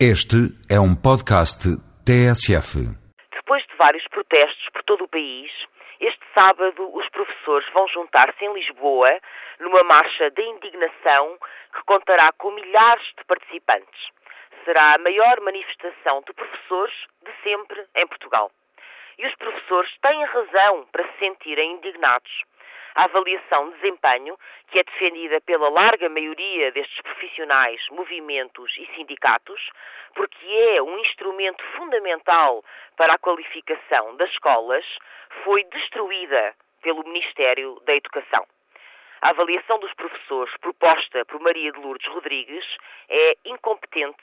Este é um podcast TSF. Depois de vários protestos por todo o país, este sábado os professores vão juntar-se em Lisboa numa marcha de indignação que contará com milhares de participantes. Será a maior manifestação de professores de sempre em Portugal. E os professores têm razão para se sentirem indignados a avaliação de desempenho, que é defendida pela larga maioria destes profissionais, movimentos e sindicatos, porque é um instrumento fundamental para a qualificação das escolas, foi destruída pelo Ministério da Educação. A avaliação dos professores proposta por Maria de Lourdes Rodrigues é incompetente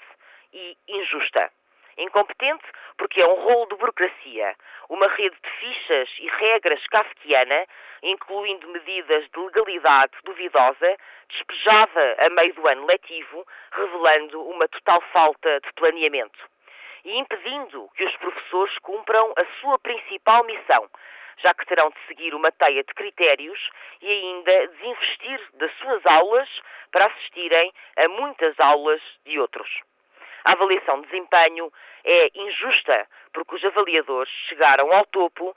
e injusta. Incompetente porque é um rolo de burocracia, uma rede de fichas e regras kafkiana, incluindo medidas de legalidade duvidosa, despejada a meio do ano letivo, revelando uma total falta de planeamento. E impedindo que os professores cumpram a sua principal missão, já que terão de seguir uma teia de critérios e ainda desinvestir das suas aulas para assistirem a muitas aulas de outros. A avaliação de desempenho é injusta porque os avaliadores chegaram ao topo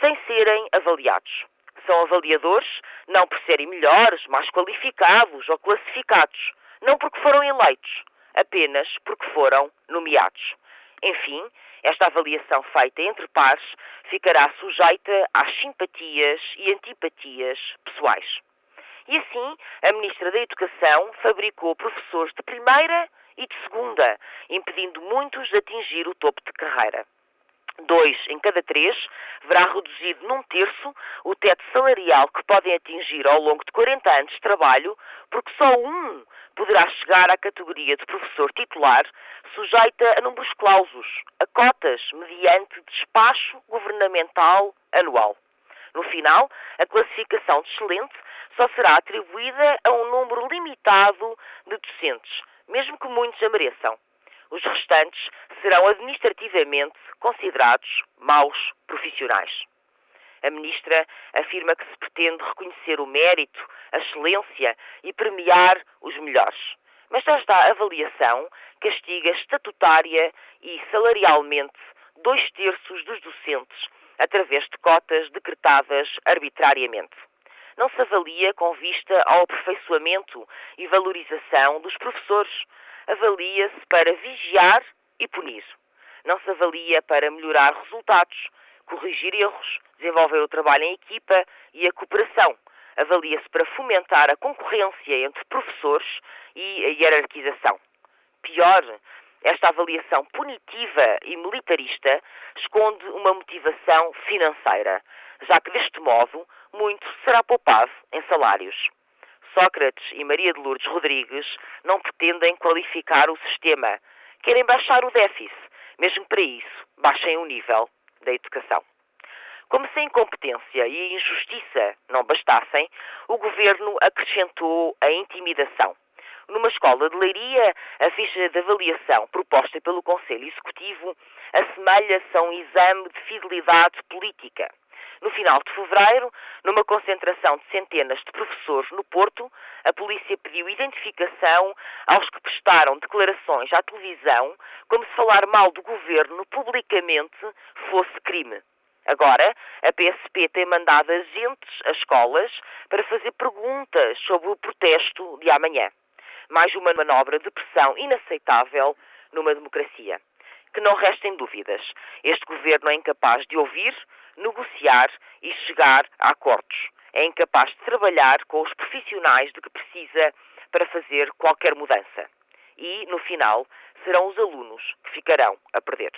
sem serem avaliados. São avaliadores não por serem melhores, mais qualificados ou classificados, não porque foram eleitos, apenas porque foram nomeados. Enfim, esta avaliação feita entre pares ficará sujeita às simpatias e antipatias pessoais. E assim, a Ministra da Educação fabricou professores de primeira e de segunda, impedindo muitos de atingir o topo de carreira. Dois em cada três verá reduzido num terço o teto salarial que podem atingir ao longo de 40 anos de trabalho, porque só um poderá chegar à categoria de professor titular, sujeita a números clausos, a cotas, mediante despacho governamental anual. No final, a classificação de excelente só será atribuída a um número limitado de docentes, mesmo que muitos a mereçam. Os restantes serão administrativamente considerados maus profissionais. A ministra afirma que se pretende reconhecer o mérito, a excelência e premiar os melhores. Mas esta avaliação castiga estatutária e salarialmente dois terços dos docentes através de cotas decretadas arbitrariamente não se avalia com vista ao aperfeiçoamento e valorização dos professores. Avalia-se para vigiar e punir. Não se avalia para melhorar resultados, corrigir erros, desenvolver o trabalho em equipa e a cooperação. Avalia-se para fomentar a concorrência entre professores e a hierarquização. Pior, esta avaliação punitiva e militarista esconde uma motivação financeira, já que deste modo muito será poupado em salários. Sócrates e Maria de Lourdes Rodrigues não pretendem qualificar o sistema, querem baixar o déficit, mesmo para isso baixem o nível da educação. Como se a incompetência e a injustiça não bastassem, o governo acrescentou a intimidação. Numa escola de Leiria, a ficha de avaliação proposta pelo Conselho Executivo assemelha-se a um exame de fidelidade política. No final de fevereiro, numa concentração de centenas de professores no Porto, a polícia pediu identificação aos que prestaram declarações à televisão como se falar mal do governo publicamente fosse crime. Agora, a PSP tem mandado agentes às escolas para fazer perguntas sobre o protesto de amanhã. Mais uma manobra de pressão inaceitável numa democracia. Que não restem dúvidas. Este governo é incapaz de ouvir, negociar e chegar a acordos. É incapaz de trabalhar com os profissionais de que precisa para fazer qualquer mudança. E, no final, serão os alunos que ficarão a perder.